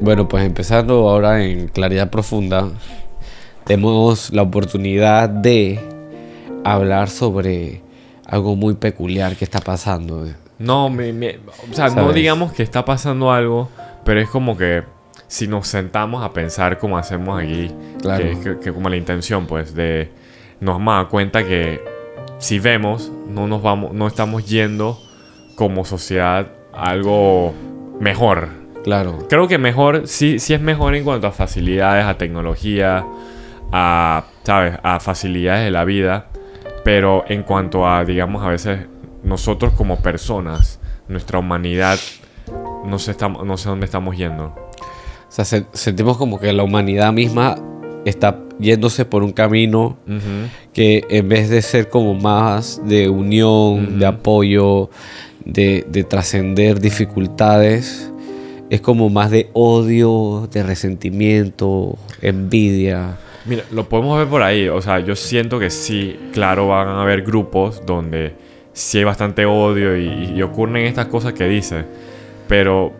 Bueno, pues empezando ahora en Claridad Profunda, tenemos la oportunidad de hablar sobre algo muy peculiar que está pasando. No, me, me- o sea, no digamos que está pasando algo, pero es como que si nos sentamos a pensar como hacemos aquí, Claro. que, que- que como la intención, pues, de nos vamos a dar cuenta que si vemos, no nos vamos, no estamos yendo como sociedad a algo mejor. Claro, Creo que mejor, sí, sí es mejor en cuanto a facilidades, a tecnología, a, ¿sabes? A facilidades de la vida. Pero en cuanto a, digamos, a veces nosotros como personas, nuestra humanidad, no sé, estamos, no sé dónde estamos yendo. o sea, se- sentimos como que la humanidad misma está yéndose por un camino que en vez de ser como más de unión, de apoyo, de, de trascender dificultades, es como más de odio, de resentimiento, envidia. Mira, lo podemos ver por ahí. O sea, yo siento que sí, claro, van a haber grupos donde sí hay bastante odio y, ocurren estas cosas que dice. Pero.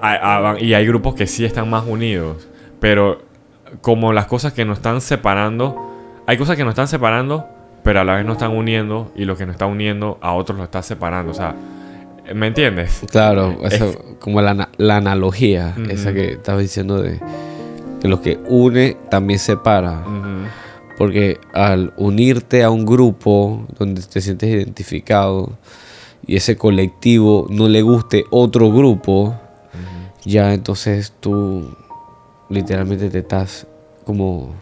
hay- y hay grupos que sí están más unidos. Pero como las cosas que nos están separando. Hay cosas que nos están separando, pero a la vez nos están uniendo. Y lo que nos está uniendo a otros lo está separando. O sea, ¿me entiendes? Claro, Es- eso, como la, la analogía, esa que estabas diciendo de que lo que une también separa. Porque al unirte a un grupo donde te sientes identificado y ese colectivo no le guste otro grupo, ya entonces tú literalmente te estás como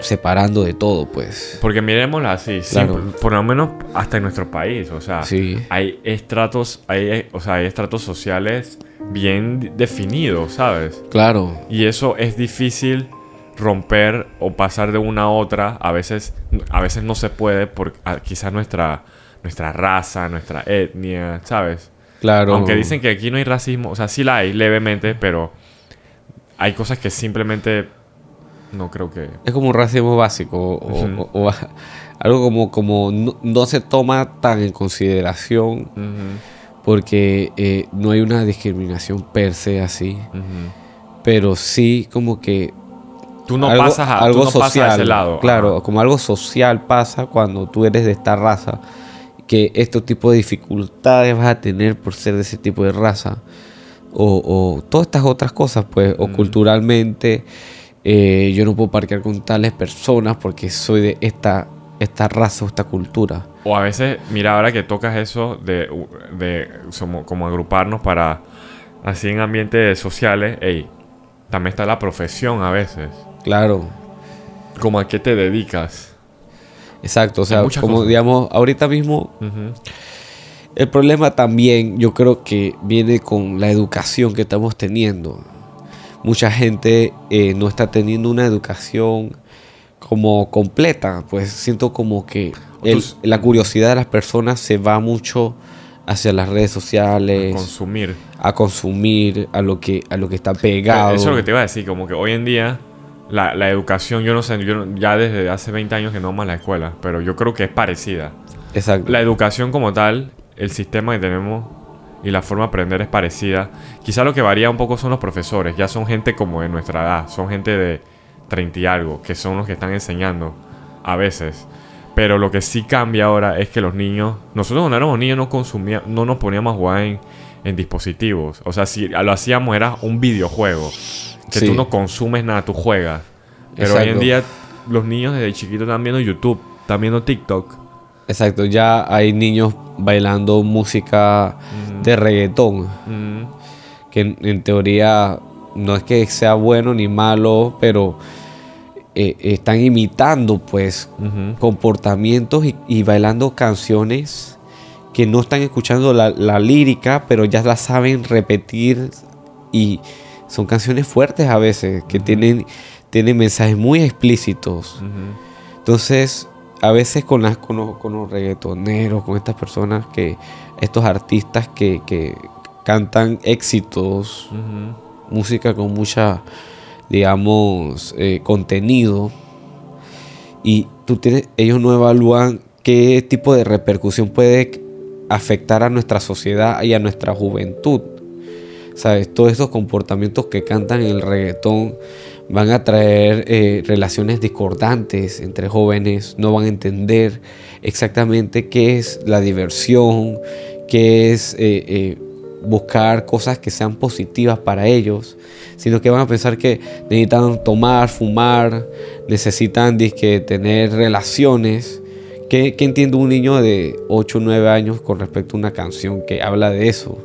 separando de todo, pues. Porque miremoslo así, sí, por, por lo menos hasta en nuestro país, o sea, Sí. hay estratos, hay, o sea, hay estratos sociales bien definidos, ¿sabes? Claro, Y eso es difícil romper o pasar de una a otra, a veces, a veces no se puede por ah, quizás nuestra, nuestra raza, nuestra etnia, ¿sabes? claro. Aunque dicen que aquí no hay racismo, o sea, sí la hay levemente, pero hay cosas que simplemente no creo que... Es como un racismo básico o, Ujú. o- o algo como, como no, no se toma tan en consideración porque eh, no hay una discriminación per se así, pero sí como que Tú no algo, pasas a, tú algo no pasas a social, ese lado. claro, Ajá. como algo social pasa cuando tú eres de esta raza, que este tipo de dificultades vas a tener por ser de ese tipo de raza, o, o todas estas otras cosas, pues, o culturalmente, eh, yo no puedo parquear con tales personas porque soy de esta, esta raza o esta cultura. O a veces, mira, ahora que tocas eso de, de como, como agruparnos para así en ambientes sociales, ey, también está la profesión a veces. Claro, Como a qué te dedicas. exacto, o sea, como cosas. digamos, ahorita mismo. El problema también yo creo que viene con la educación que estamos teniendo. Mucha gente eh, no está teniendo una educación como completa, pues siento como que el- la curiosidad de las personas se va mucho hacia las redes sociales, Consumir. a consumir, a lo que, a lo que está pegado. Eso es lo que te iba a decir, como que hoy en día la, la educación, yo no sé, yo ya desde hace 20 años que no vamos a la escuela, pero yo creo que es parecida. Exacto. La educación como tal, el sistema que tenemos y la forma de aprender es parecida. Quizá lo que varía un poco son los profesores. Ya son gente como de nuestra edad. Son gente de 30 y algo, que son los que están enseñando a veces. Pero lo que sí cambia ahora es que los niños... Nosotros cuando éramos niños no, consumía, no nos poníamos a jugar en, en dispositivos. O sea, si lo hacíamos era un videojuego. Que Sí. tú no consumes nada, tú juegas. Pero hoy en día los niños desde chiquitos están viendo YouTube, están viendo TikTok. Exacto, ya hay niños bailando música de reggaetón. Mm. que en, en teoría no es que sea bueno ni malo, pero eh, están imitando pues comportamientos y, y bailando canciones que no están escuchando la, la lírica, pero ya la saben repetir y son canciones fuertes a veces, que tienen, tienen mensajes muy explícitos. Entonces, a veces con, las, con, los, con los reggaetoneros, con estas personas que, estos artistas que, que cantan éxitos, música con mucha, digamos, eh, contenido, y tú tienes, ellos no evalúan qué tipo de repercusión puede afectar a nuestra sociedad y a nuestra juventud. ¿sabes? Todos estos comportamientos que cantan en el reggaetón van a traer eh, relaciones discordantes entre jóvenes, no van a entender exactamente qué es la diversión, qué es eh, eh, buscar cosas que sean positivas para ellos, sino que van a pensar que necesitan tomar, fumar, necesitan disque, tener relaciones. ¿Qué, ¿Qué, entiende un niño de 8 o 9 años con respecto a una canción que habla de eso?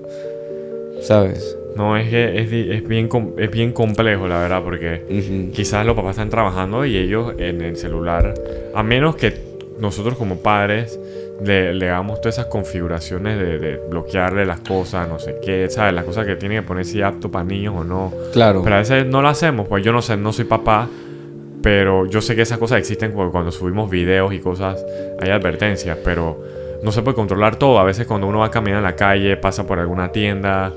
¿Sabes? No, es que es, es, bien, es bien complejo, la verdad, porque quizás los papás están trabajando y ellos en el celular, a menos que nosotros como padres le, le hagamos todas esas configuraciones de, bloquearle las cosas, no sé qué, ¿sabes? Las cosas que tienen que poner si apto para niños o no. Claro. Pero a veces no lo hacemos, pues yo no sé, no soy papá, pero yo sé que esas cosas existen porque cuando subimos videos y cosas hay advertencias, pero no se puede controlar todo. A veces cuando uno va a caminar en la calle, pasa por alguna tienda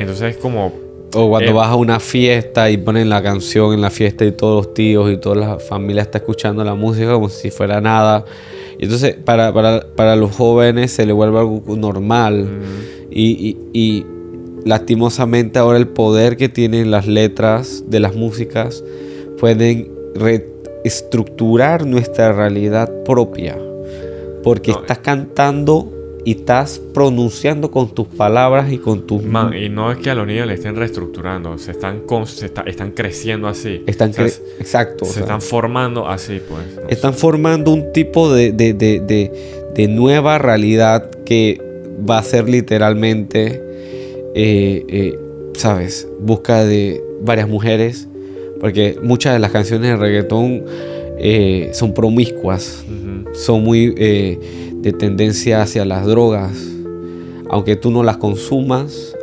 entonces es como... O cuando eh, vas a una fiesta y ponen la canción en la fiesta y todos los tíos y toda la familia está escuchando la música como si fuera nada. Y entonces para, para, para los jóvenes se le vuelve algo normal. y, y, lastimosamente ahora el poder que tienen las letras de las músicas pueden reestructurar nuestra realidad propia. Porque estás cantando y estás pronunciando con tus palabras y con tus... Man, y no es que a los niños le estén reestructurando, se están, están creciendo así. Están Exacto. Se están formando así, pues. están formando un tipo de, de, de, de, nueva realidad que va a ser literalmente, eh, eh, ¿sabes? Busca de varias mujeres, porque muchas de las canciones de reggaetón eh, son promiscuas, son muy de tendencia hacia las drogas, aunque tú no las consumas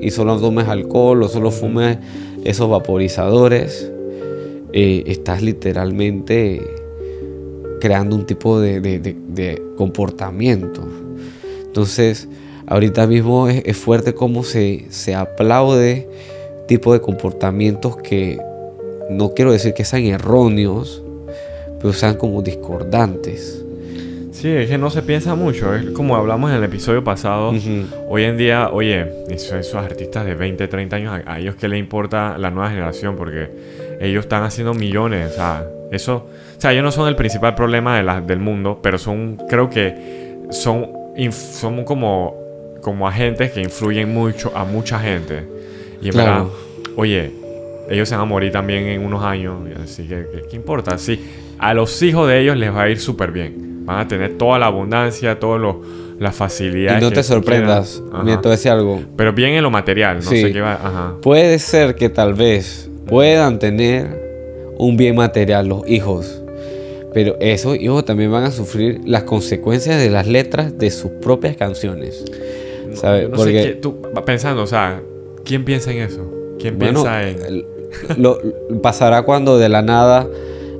y solo tomes alcohol o solo fumes esos vaporizadores, eh, estás literalmente creando un tipo de, comportamiento. Entonces, ahorita mismo es, fuerte cómo se, se aplaude tipo de comportamientos que no quiero decir que sean erróneos, pero sean como discordantes. Sí, es que no se piensa mucho. Es como hablamos en el episodio pasado. Hoy en día, oye, esos, artistas de 20, 30 años, a, ellos que les importa la nueva generación porque ellos están haciendo millones. O sea, eso. O sea, ellos no son el principal problema de la, del mundo, pero son, creo que son, son como, como agentes que influyen mucho a mucha gente. Y en verdad, oye, ellos se van a morir también en unos años. Así que, ¿qué, importa? Sí, a los hijos de ellos les va a ir súper bien Van a tener toda la abundancia, todas las facilidades. Y no te sorprendas, me te decir algo. Pero bien en lo material, no sé qué va. Ajá. Puede ser que tal vez puedan tener un bien material los hijos. Pero esos hijos también van a sufrir las consecuencias de las letras de sus propias canciones. ¿Sabes? No Porque, sé tú pensando, o sea, ¿quién piensa en eso? ¿Quién piensa en.? Lo, pasará cuando de la nada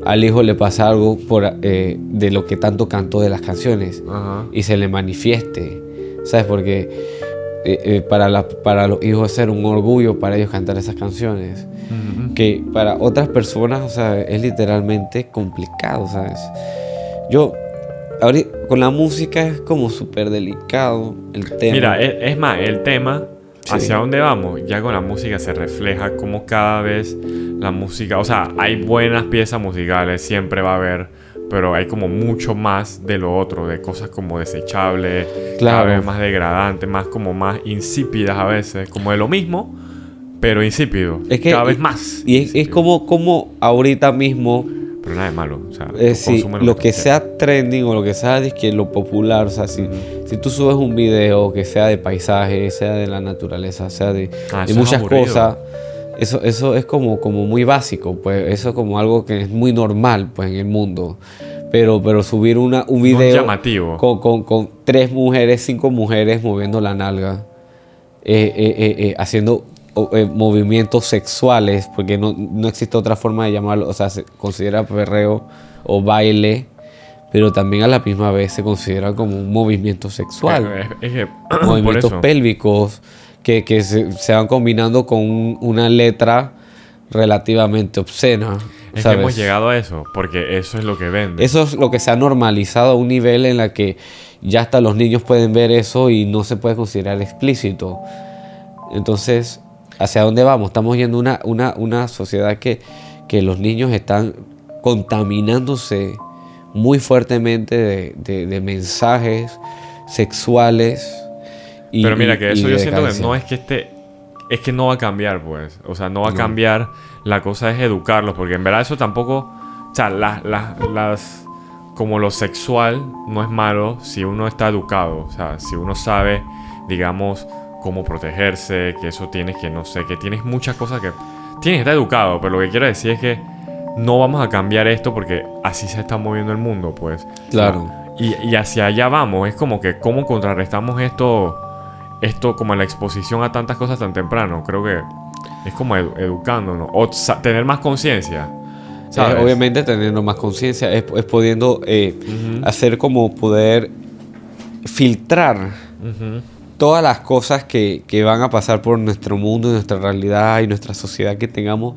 al hijo le pasa algo por, eh, de lo que tanto cantó de las canciones y se le manifieste, ¿sabes? Porque eh, eh, para, para los hijos es ser un orgullo para ellos cantar esas canciones, que para otras personas, o sea, es literalmente complicado, ¿sabes? Yo, ahorita, con la música es como súper delicado el tema. Mira, es más, el tema hacia dónde vamos, ya con la música se refleja como cada vez la música, o sea, hay buenas piezas musicales, siempre va a haber, pero hay como mucho más de lo otro, de cosas como desechables, cada vez más degradantes, más como más insípidas a veces, como de lo mismo, pero insípido, es que, cada vez más. Y es, como, como ahorita mismo pero nada de malo. O sea, lo, que, sea trending o lo que sea que lo popular, o sea, si, si tú subes un video que sea de paisaje, sea de la naturaleza, sea de, ah, muchas cosas, eso, eso es como, como muy básico, pues eso es como algo que es muy normal pues en el mundo. Pero, pero subir una, un video llamativo. Con, con, con, tres mujeres, cinco mujeres moviendo la nalga, eh, eh, eh, haciendo eh, movimientos sexuales, porque no, no, existe otra forma de llamarlo, o sea, se considera perreo o baile, pero también a la misma vez se considera como un movimiento sexual. Movimientos pélvicos que, que se, se, van combinando con una letra relativamente obscena. Es que hemos llegado a eso, porque eso es lo que vende. Eso es lo que se ha normalizado a un nivel en la que ya hasta los niños pueden ver eso y no se puede considerar explícito. Entonces, hacia dónde vamos. Estamos yendo una, una, una sociedad que, que los niños están contaminándose muy fuertemente de, de- de mensajes sexuales. y- Pero mira, que eso yo siento que no es que este. Es que no va a cambiar, pues. O sea, no va a cambiar. La cosa es educarlos, porque en verdad eso tampoco. O sea, las. las, las como lo sexual no es malo si uno está educado. O sea, si uno sabe, digamos, cómo protegerse, que eso tienes que, no sé, que tienes muchas cosas que. Tienes que estar educado, pero lo que quiero decir es que no vamos a cambiar esto porque así se está moviendo el mundo, pues. Claro. Y, y hacia allá vamos. Es como que cómo contrarrestamos esto, esto como la exposición a tantas cosas tan temprano. Creo que es como edu- educándonos. O tener más conciencia. Es ¿sabes? obviamente teniendo más conciencia, es, es pudiendo eh, hacer como poder filtrar Ujú. Todas las cosas que, que van a pasar por nuestro mundo, nuestra realidad y nuestra sociedad que tengamos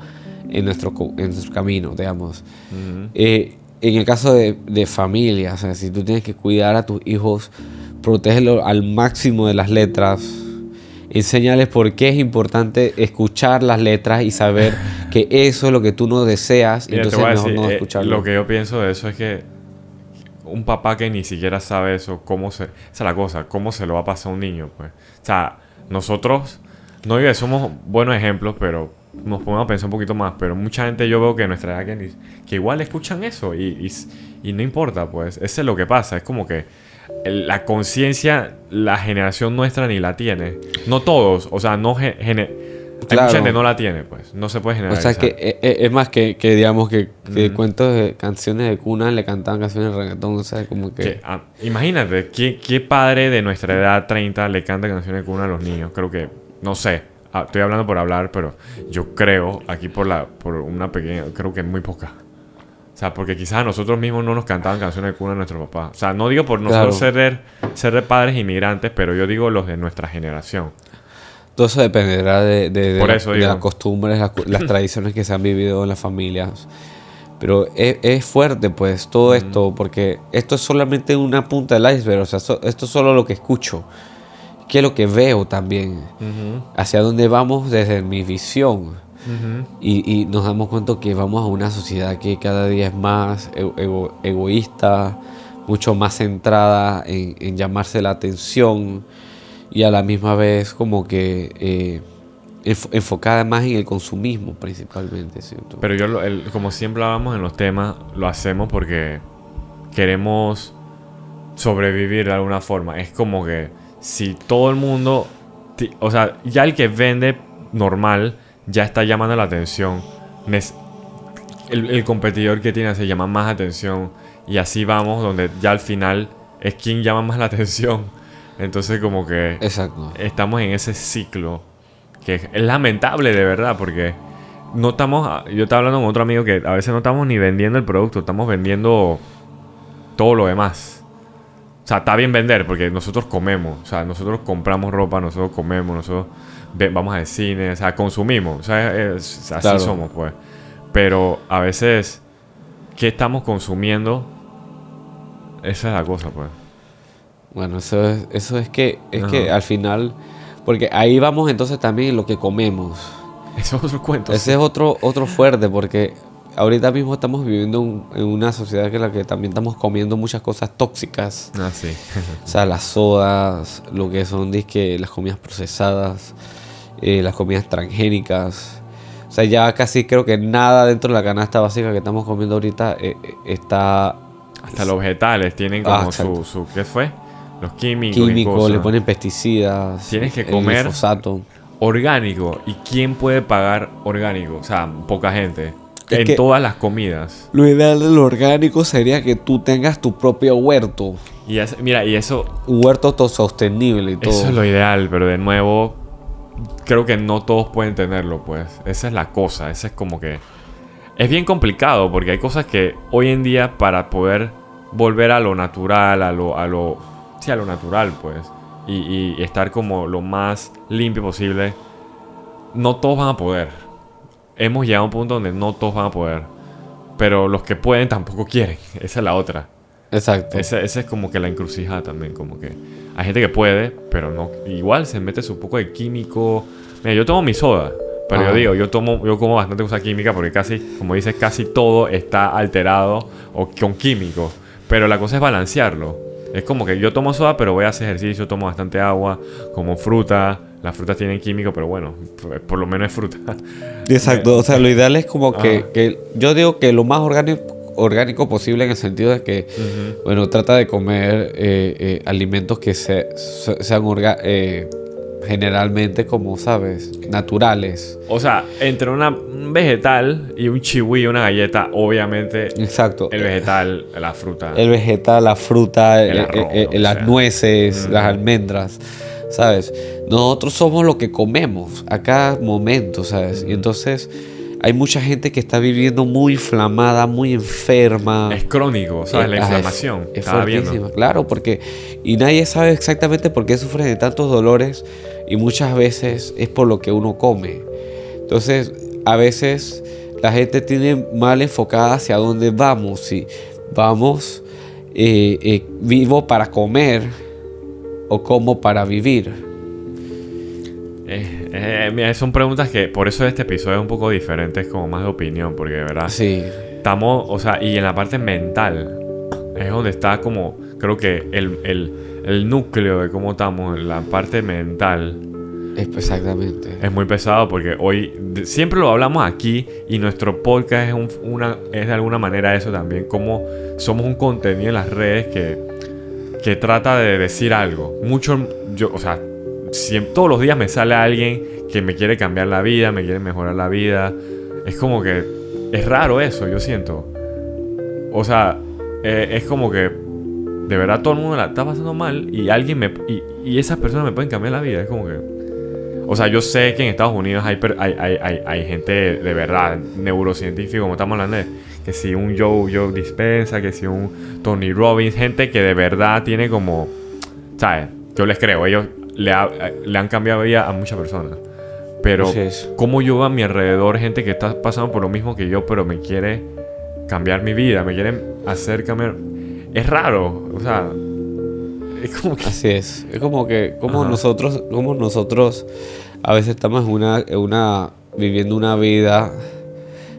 en nuestro, en nuestro camino, digamos. Ujú. Eh, en el caso de, de familia, o sea, si tú tienes que cuidar a tus hijos, protégelo al máximo de las letras. Enséñales por qué es importante escuchar las letras y saber que eso es lo que tú no deseas. Mira, entonces mejor decir, no eh, escucharlo. lo que yo pienso de eso es que un papá que ni siquiera sabe eso, cómo se... Esa es la cosa, cómo se lo va a pasar a un niño, pues. O sea, nosotros, no digo somos buenos ejemplos, pero nos podemos pensar un poquito más, pero mucha gente yo veo que nuestra edad que, igual escuchan eso y, y, no importa, pues. Eso es lo que pasa, es como que la conciencia, la generación nuestra ni la tiene. No todos, o sea, no... ge- Hay Claro. mucha gente no la tiene, pues. No se puede O generalizar. sea, que eh, eh, es más que, que digamos que, que cuentos de canciones de cuna le cantaban canciones de reggaetón, o sea, como que... Que, ah, imagínate, ¿qué, ¿qué padre de nuestra edad 30 le canta canciones de cuna a los niños? Creo que, no sé, ah, estoy hablando por hablar, pero yo creo, aquí por, la, por una pequeña, creo que muy poca. O sea, porque quizás a nosotros mismos no nos cantaban canciones de cuna a nuestro papá. O sea, no digo por nosotros Claro. ser, ser de padres inmigrantes, pero yo digo los de nuestra generación. Todo eso dependerá de, de, de eso de las costumbres, las, las tradiciones que se han vivido en las familias. Pero es, es fuerte, pues, todo esto, porque esto es solamente una punta del iceberg. O sea, so- esto es solo lo que escucho. ¿Qué es lo que veo también? Hacia dónde vamos desde mi visión. Y, y nos damos cuenta que vamos a una sociedad que cada día es más ego- ego- egoísta, mucho más centrada en, en llamarse la atención y a la misma vez como que eh, enfo- enfocada más en el consumismo principalmente, ¿cierto? Pero yo, lo- el- como siempre hablamos en los temas, lo hacemos porque queremos sobrevivir de alguna forma. Es como que si todo el mundo, o sea, ya el que vende normal ya está llamando la atención. El, el competidor que tiene se llama más atención y así vamos donde ya al final es quien llama más la atención. Entonces como que Exacto. estamos en ese ciclo que es es lamentable de verdad porque no estamos yo estaba hablando con otro amigo que a veces no estamos ni vendiendo el producto estamos vendiendo todo lo demás o sea está bien vender porque nosotros comemos o sea nosotros compramos ropa nosotros comemos nosotros vamos al cine o sea consumimos o sea es- así Claro. somos pues pero a veces qué estamos consumiendo esa es la cosa pues Bueno, eso es, eso es que es que al final, porque ahí vamos entonces también en lo que comemos. eso es otro cuento Ese es otro, otro fuerte porque ahorita mismo estamos viviendo un- en una sociedad en la que también estamos comiendo muchas cosas tóxicas. ah sí O sea, las sodas, lo que son disque, las comidas procesadas, eh, las comidas transgénicas. O sea, ya casi creo que nada dentro de la canasta básica que estamos comiendo ahorita eh, eh, está Hasta los vegetales tienen como Ah, su, exacto. su. ¿Qué fue? Los químicos. y químico, cosas. le ponen pesticidas. Tienes que comer- glifosato. Orgánico. ¿Y quién puede pagar orgánico? O sea, poca gente. Es en todas las comidas. Lo ideal de lo orgánico sería que tú tengas tu propio huerto. Y es- mira, y eso. Huerto autosostenible y todo. Eso es lo ideal, pero de nuevo. Creo que no todos pueden tenerlo, pues. Esa es la cosa. Esa es como que. Es bien complicado porque hay cosas que hoy en día para poder volver a lo natural, a lo, a lo, sí, a lo natural, pues, y, y estar como lo más limpio posible, no todos van a poder. Hemos llegado a un punto donde no todos van a poder, pero los que pueden tampoco quieren. Esa es la otra. Exacto. Esa, esa es como que la encrucijada también, como que hay gente que puede, pero no igual se mete su poco de químico Mira, yo tomo mi soda. Pero yo digo, yo tomo, yo como bastante cosa química porque casi, como dices, casi todo está alterado o con químicos. Pero la cosa es balancearlo. Es como que yo tomo soda, pero voy a hacer ejercicio, tomo bastante agua, como fruta. Las frutas tienen químico, pero bueno, por, por lo menos es fruta. Exacto, o sea, lo ideal es como que, que yo digo que lo más orgánico, orgánico posible en el sentido de que, bueno, trata de comer eh, eh, alimentos que se, se- sean orga- eh, generalmente, como sabes, naturales. O sea, entre una, un vegetal y un chihui, una galleta, obviamente Exacto. el vegetal, la fruta. El vegetal, la fruta, El eh, arroz, eh, lo que las nueces, Mm. las almendras, ¿sabes? Nosotros somos lo que comemos a cada momento, ¿sabes? Y entonces hay mucha gente que está viviendo muy inflamada, muy enferma. Es crónico, ¿sabes? La Eh, ah, es- inflamación. Es, viendo. fuertísima, claro, porque y nadie sabe exactamente por qué sufre de tantos dolores y muchas veces es por lo que uno come. Entonces, a veces la gente tiene mal enfocada hacia dónde vamos. Si vamos eh, eh, vivo para comer o como para vivir. Eh, eh, mira, son preguntas que por eso este episodio es un poco diferente, es como más de opinión, porque de verdad Sí, estamos, o sea, y en la parte mental es donde está como, creo que el, el, el núcleo de cómo estamos, en la parte mental. exactamente. Es muy pesado porque hoy siempre lo hablamos aquí y nuestro podcast es, un- una, es de alguna manera eso también, como somos un contenido en las redes que, que trata de decir algo. Mucho, yo, o sea, siem- todos los días me sale alguien que me quiere cambiar la vida, me quiere mejorar la vida. Es como que es raro eso, yo siento. O sea, eh, es como que de verdad todo el mundo la está pasando mal y alguien me y, y esas personas me pueden cambiar la vida. Es como que o sea, yo sé que en Estados Unidos hay, hay, hay, hay gente de verdad, neurocientífico, como estamos hablando de, que si un Joe, Joe Dispensa, que si un Tony Robbins, gente que de verdad tiene como, ¿sabes? Yo les creo, ellos le, ha- le han cambiado vida a muchas personas. Pero, es. ¿cómo yo a mi alrededor gente que está pasando por lo mismo que yo, pero me quiere cambiar mi vida, me quieren hacer cambiar? Es raro, o sea, es como que... Así es. Es como que, como Ajá. nosotros, como nosotros a veces estamos en una, en una viviendo una vida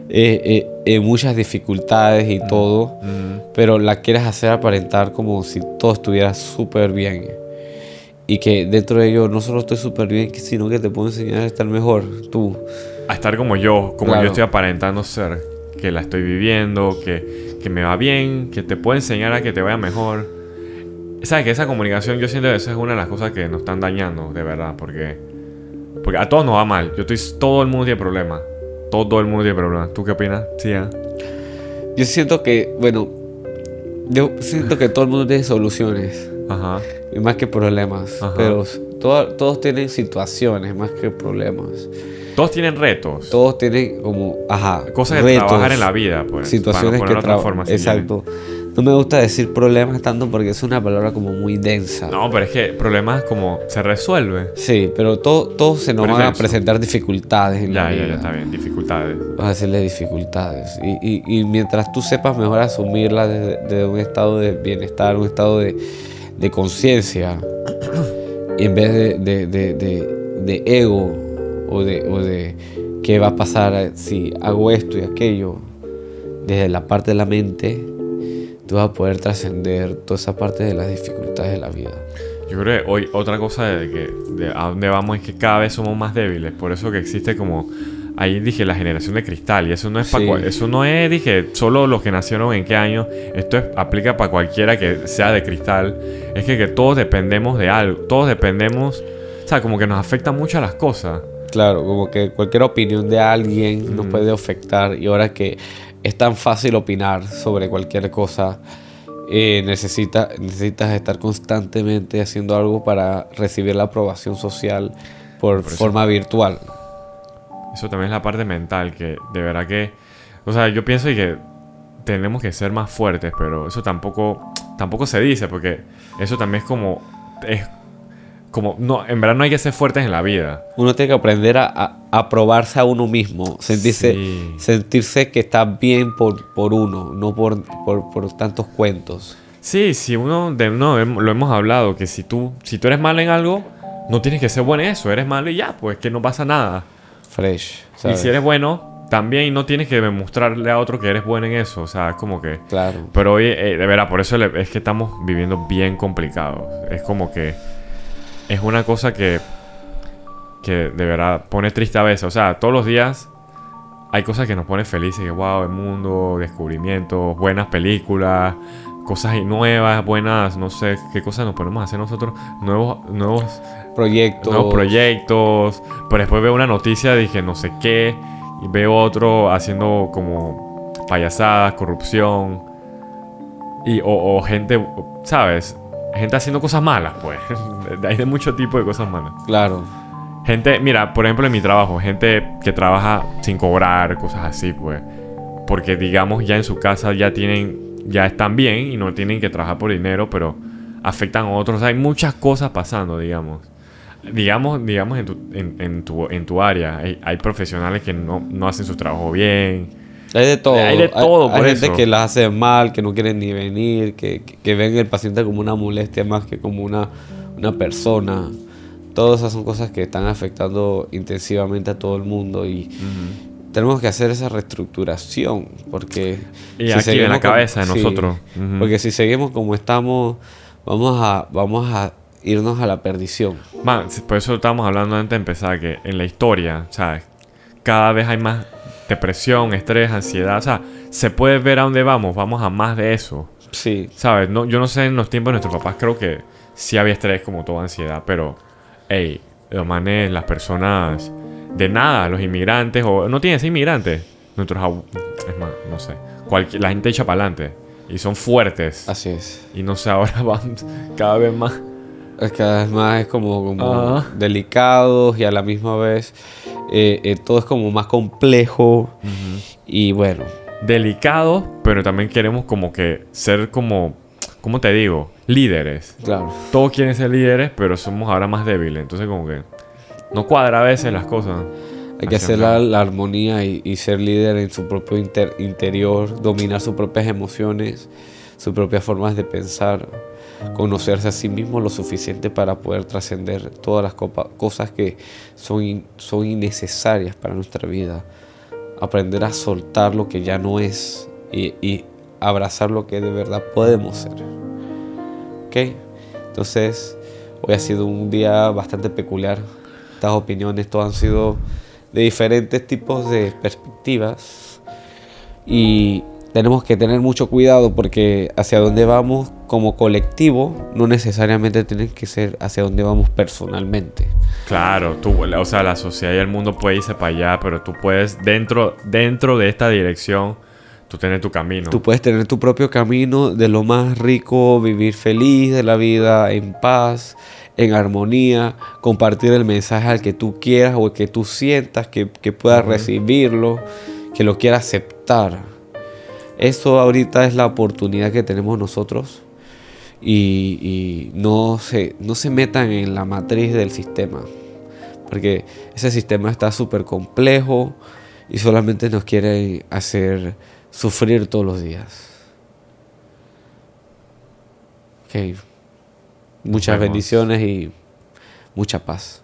eh, eh, en muchas dificultades y todo, Mm, pero la quieres hacer aparentar como si todo estuviera súper bien. Y que dentro de ello no solo estoy súper bien, sino que te puedo enseñar a estar mejor tú. a estar como yo, como Claro. yo estoy aparentando ser, que la estoy viviendo, que, que me va bien, que te puedo enseñar a que te vaya mejor. ¿Sabes? Que esa comunicación, yo siento que esa es una de las cosas que nos están dañando, de verdad, porque, porque a todos nos va mal. Yo estoy, todo el mundo tiene problemas. Todo el mundo tiene problemas. ¿Tú qué opinas? Sí, ah? Yo siento que, bueno, yo siento que todo el mundo tiene soluciones. Ajá. y más que problemas. Ajá. Pero to- todos tienen situaciones más que problemas. Todos tienen retos. Todos tienen como, ajá, cosas de trabajar en la vida, pues. situaciones que ponerlo de otra tra- forma, si Exacto. No me gusta decir problemas tanto porque es una palabra como muy densa. No, pero es que problemas como se resuelve. Sí, pero todo, todos se nos Pero van a presentar dificultades en Ya, la ya, vida. ya, está bien. Dificultades. Vas a decirle dificultades. Y, y- y mientras tú sepas mejor asumirlas desde de un estado de bienestar, un estado de, de conciencia, y en vez de, de- de- de- ego o de, o de qué va a pasar si hago esto y aquello, desde la parte de la mente, tú vas a poder trascender toda esa parte de las dificultades de la vida. Yo creo que hoy otra cosa de que de a dónde vamos es que cada vez somos más débiles. Por eso que existe como ahí dije la generación de cristal y eso no es Sí. cua- eso no es dije solo los que nacieron en qué año. Esto es- aplica para cualquiera que sea de cristal. Es que, que todos dependemos de algo. Todos dependemos, o sea, como que nos afectan mucho las cosas. Claro, como que cualquier opinión de alguien nos puede afectar y ahora que es tan fácil opinar sobre cualquier cosa, eh, necesita, necesitas estar constantemente haciendo algo para recibir la aprobación social por, forma virtual. Eso también es la parte mental que de verdad que, o sea, yo pienso y que tenemos que ser más fuertes, pero eso tampoco tampoco se dice porque eso también es como es como no, en verdad no hay que ser fuertes en la vida. Uno tiene que aprender a, a, a probarse a uno mismo, sentirse, Sí. sentirse que está bien por, por uno, no por, por, por tantos cuentos. Sí, si uno de no lo hemos hablado que si tú si tú eres malo en algo, no tienes que ser bueno en eso, eres malo y ya, pues que no pasa nada. Fresh. Y si eres bueno, también no tienes que demostrarle a otro que eres bueno en eso, o sea, es como que... Claro. Pero hoy, eh, de verdad, por eso es que estamos viviendo bien complicados. Es como que es una cosa que, que de verdad pone triste a veces. O sea, todos los días hay cosas que nos ponen felices. Que wow, el mundo, descubrimientos, buenas películas, cosas nuevas, buenas, no sé qué cosas nos ponemos a hacer nosotros. Nuevos, nuevos, Proyectos. nuevos proyectos. Pero después veo una noticia, dije no sé qué. Y veo otro haciendo como payasadas, corrupción. Y, o, o gente, ¿sabes? Gente haciendo cosas malas, pues. Hay de mucho tipo de cosas malas. Claro. Gente, mira, por ejemplo en mi trabajo, gente que trabaja sin cobrar, cosas así, pues. Porque digamos ya en su casa ya tienen, ya están bien y no tienen que trabajar por dinero, pero afectan a otros. hay muchas cosas pasando, digamos. Digamos, digamos en tu, en, en tu, en tu área, hay, hay profesionales que no, no hacen su trabajo bien. Hay de todo. Hay de todo, Hay, por gente eso. que la hace mal, que no quieren ni venir, que, que, que ven el paciente como una molestia más que como una, una persona. Todas esas son cosas que están afectando intensivamente a todo el mundo y tenemos que hacer esa reestructuración porque Y aquí en la como- cabeza de nosotros. Ujú. porque si seguimos como estamos vamos a vamos a irnos a la perdición Man, por eso estábamos hablando antes de empezar, que en la historia, ¿sabes? Cada vez hay más depresión, estrés, ansiedad. O sea, se puede ver a dónde vamos, vamos a más de eso. sí ¿Sabes? No, yo no sé en los tiempos de nuestros papás, creo que sí había estrés como toda ansiedad, pero, hey, los manes, las personas de nada, los inmigrantes, o no tienen inmigrantes, nuestros es más, no sé, cualquier, la gente echa para adelante y son fuertes. así es Y no sé, ahora van cada vez más. Es cada vez más es como, delicados y a la misma vez eh, eh, todo es como más complejo y bueno delicados, pero también queremos como que ser como, ¿cómo te digo? Líderes. claro Todos quieren ser líderes, pero somos ahora más débiles. Entonces como que no cuadra a veces las cosas. hay que hacer la, armonía y, y ser líder en su propio inter- interior dominar sus propias emociones sus propias formas de pensar conocerse a sí mismo lo suficiente para poder trascender todas las cosas que son, in- son innecesarias para nuestra vida aprender a soltar lo que ya no es y, y abrazar lo que de verdad podemos ser. ¿Ok? Entonces, hoy ha sido un día bastante peculiar. Estas opiniones todas han sido de diferentes tipos de perspectivas. Y tenemos que tener mucho cuidado porque hacia donde vamos como colectivo no necesariamente tiene que ser hacia donde vamos personalmente. Claro, tú, o sea, la sociedad y el mundo puede irse para allá, pero tú puedes, dentro, dentro de esta dirección, tú tener tu camino. Tú puedes tener tu propio camino de lo más rico, vivir feliz de la vida, en paz, en armonía, compartir el mensaje al que tú quieras o el que tú sientas que, que puedas recibirlo, que lo quiera aceptar. Eso ahorita es la oportunidad que tenemos nosotros y, y no, se, no se metan en la matriz del sistema, porque ese sistema está súper complejo y solamente nos quiere hacer sufrir todos los días. Ok. Muchas bendiciones y mucha paz.